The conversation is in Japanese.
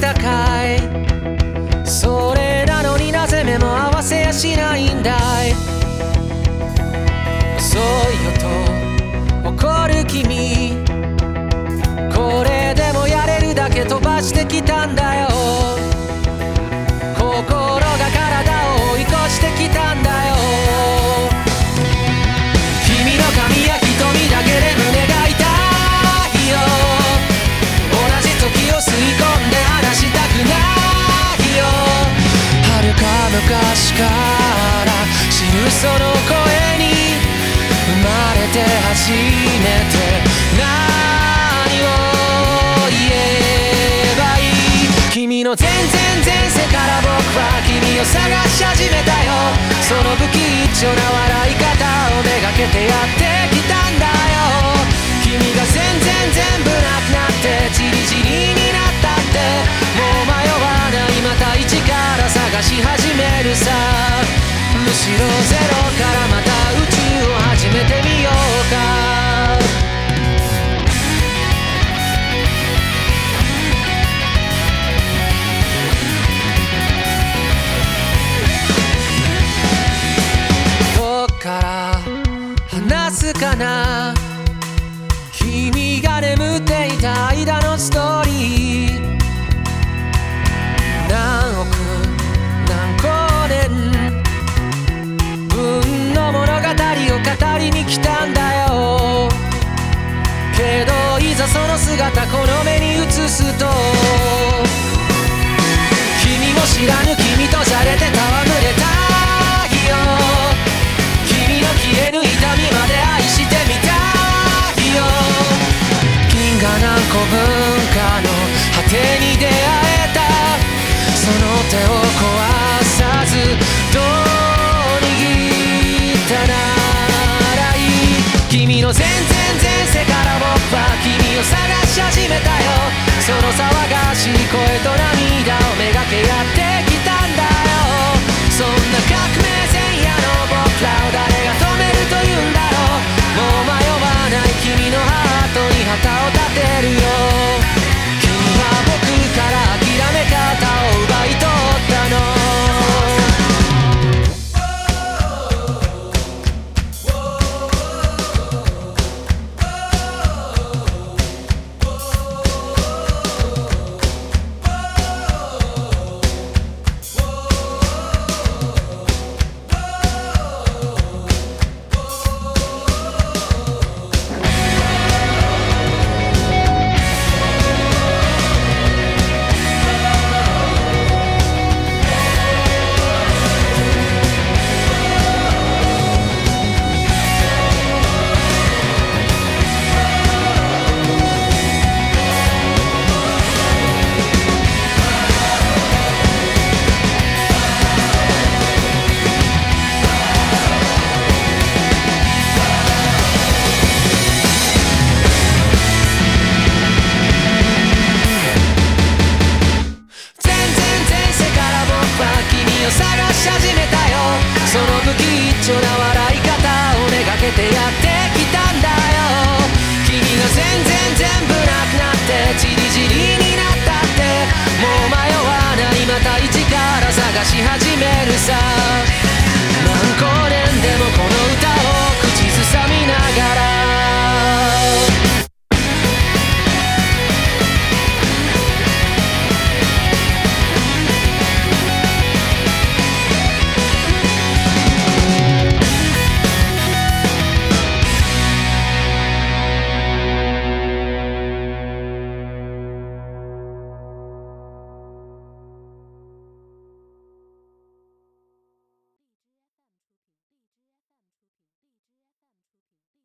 たかい。それなのになぜ目も合わせやしないんだい。遅いよと怒る君。昔から知るその声に生まれて初めて何を言えばいい君の全然前世から僕は君を探し始めたよその不吉祥な笑い方をめがけてやってむしろゼロからまた宇宙を始めてみ来たんだよ。けどいざその姿この目に映すと君も知らぬ君とじゃれて戯れたいよ。君の消える痛みまで愛してみたいよ。銀河何個分かの果てに出めたよ。その騒がしい声と涙をめがけやって ったってもう迷わないまた一から探し始めるさ